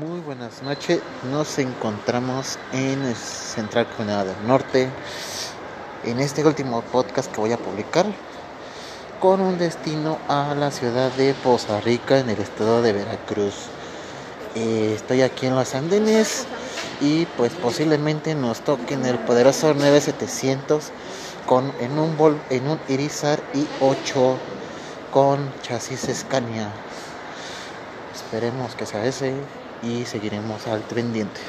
Muy buenas noches, nos encontramos en Central Comunidad del Norte, en este último podcast que voy a publicar, con un destino a la ciudad de Poza Rica, en el estado de Veracruz. Eh, estoy aquí en los andenes y pues posiblemente nos toquen el poderoso 9700 con, en, un Vol, en un Irizar i8 con chasis Scania. Esperemos que sea ese y seguiremos al pendiente.